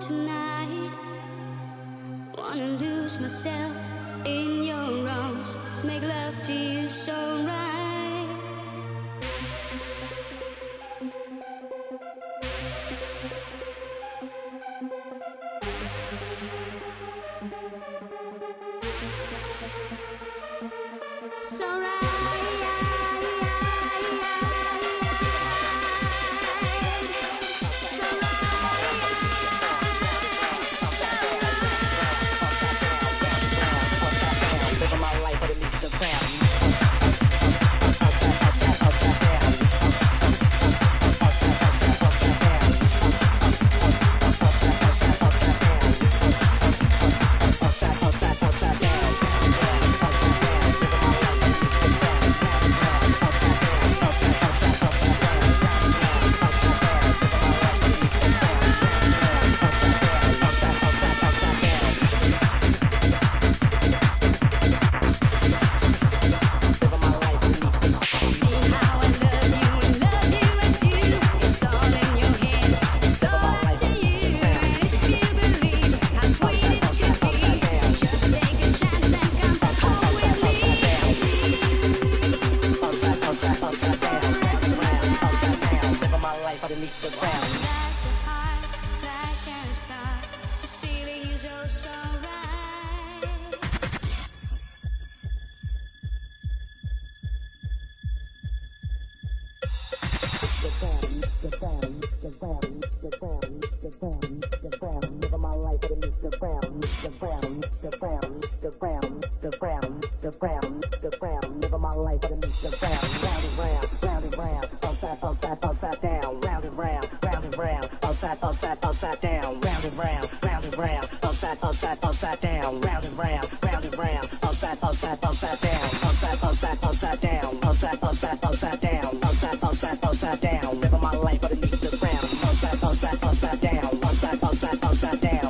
tonight. Wanna lose myself in your arms, make love to you so right. upside down, upside, upside, upside down, upside, upside, upside down, living my life underneath bounce that, bounce that down, bounce that, bounce that, bounce that down.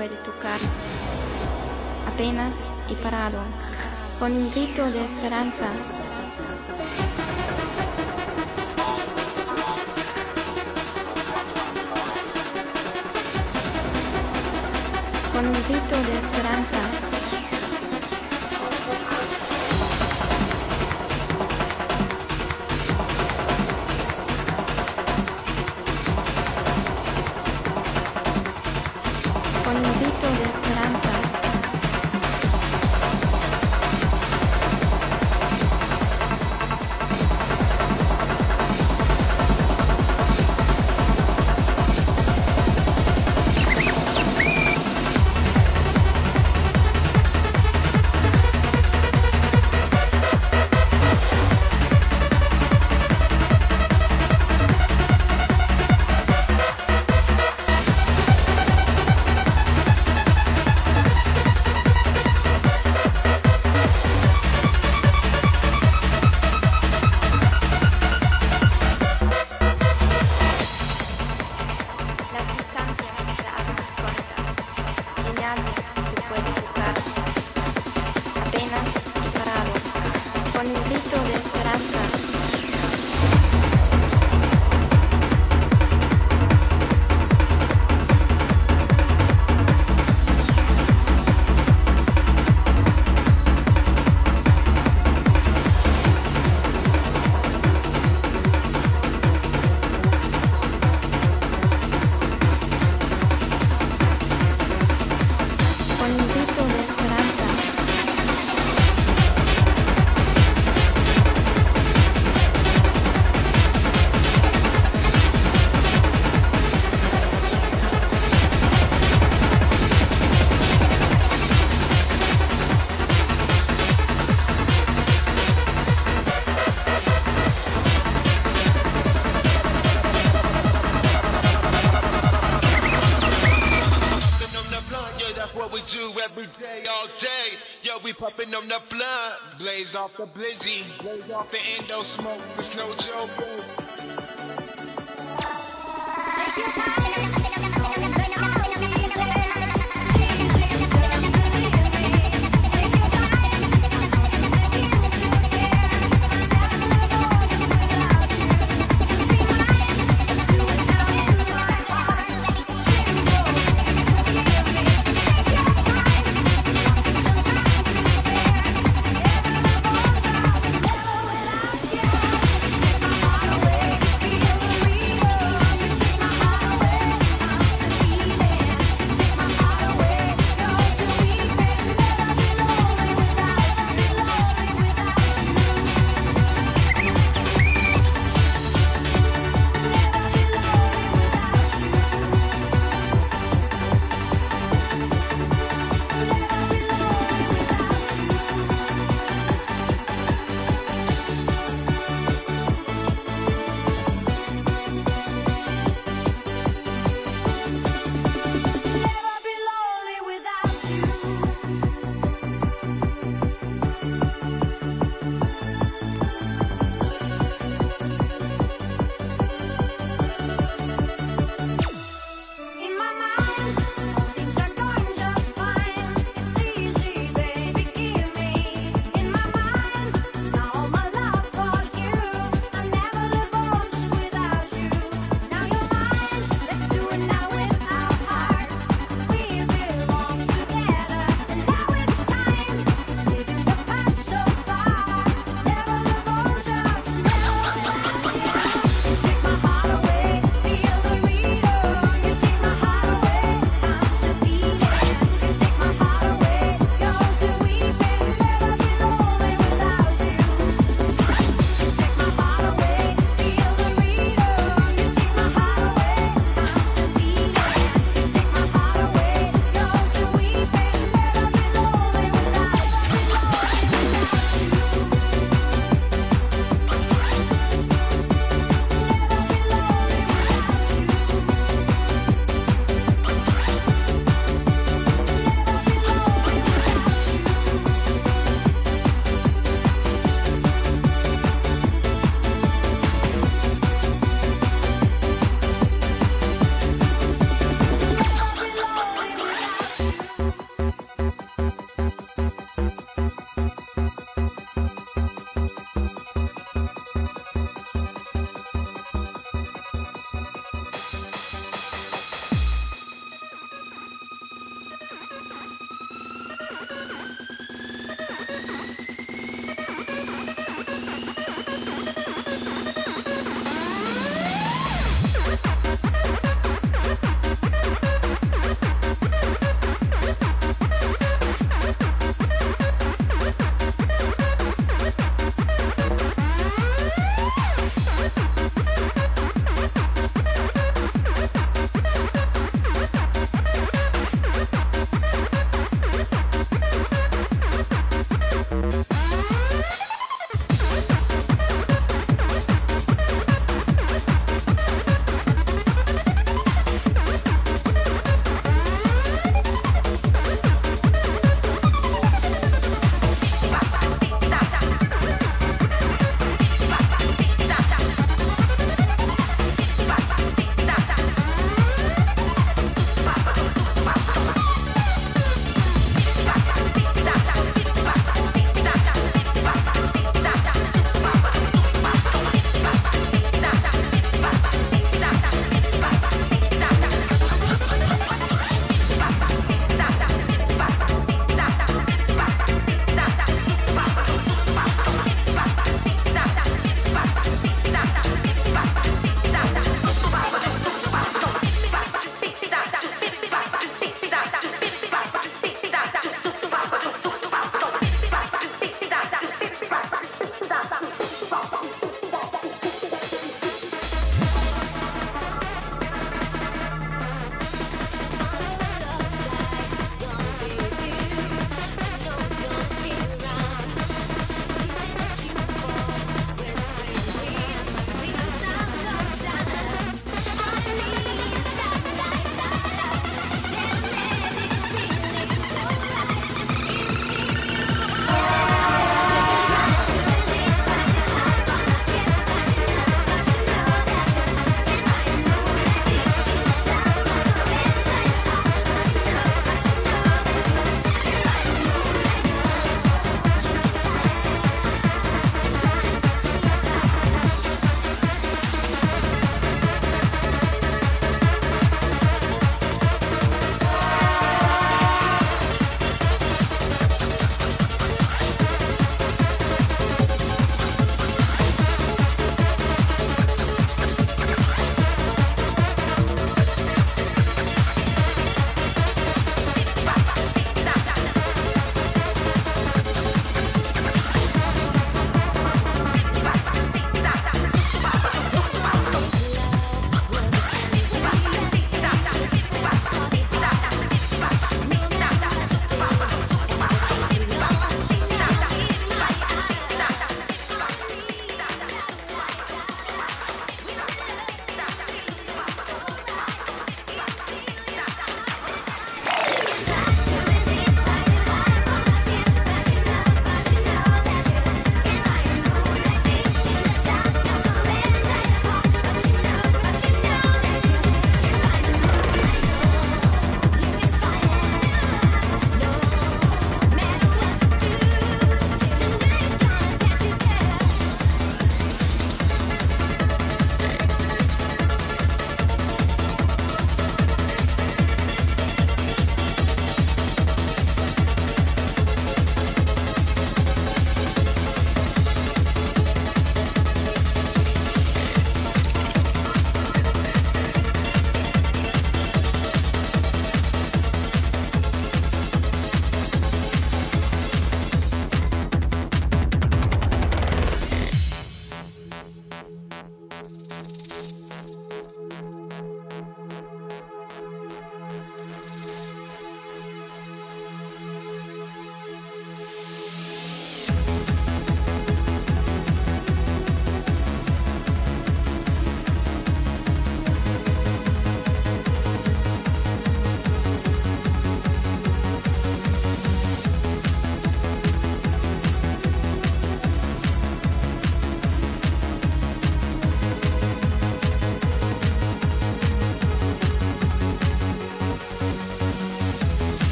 puede tocar. Apenas y parado, con un grito de esperanza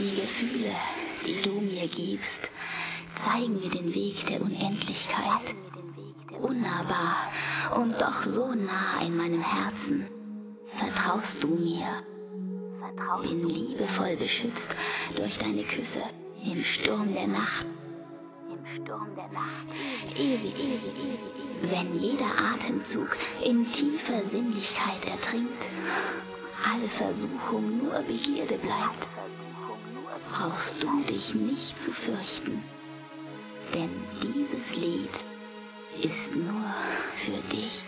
Die Gefühle, die du mir gibst, zeigen mir den Weg der Unendlichkeit. Unnahbar und doch so nah in meinem Herzen. Vertraust du mir? Bin liebevoll beschützt durch deine Küsse im Sturm der Nacht. Ewig, ewig, ewig. Wenn jeder Atemzug in tiefer Sinnlichkeit ertrinkt, alle Versuchung nur Begierde bleibt, brauchst du dich nicht zu fürchten. Denn dieses Lied ist nur für dich.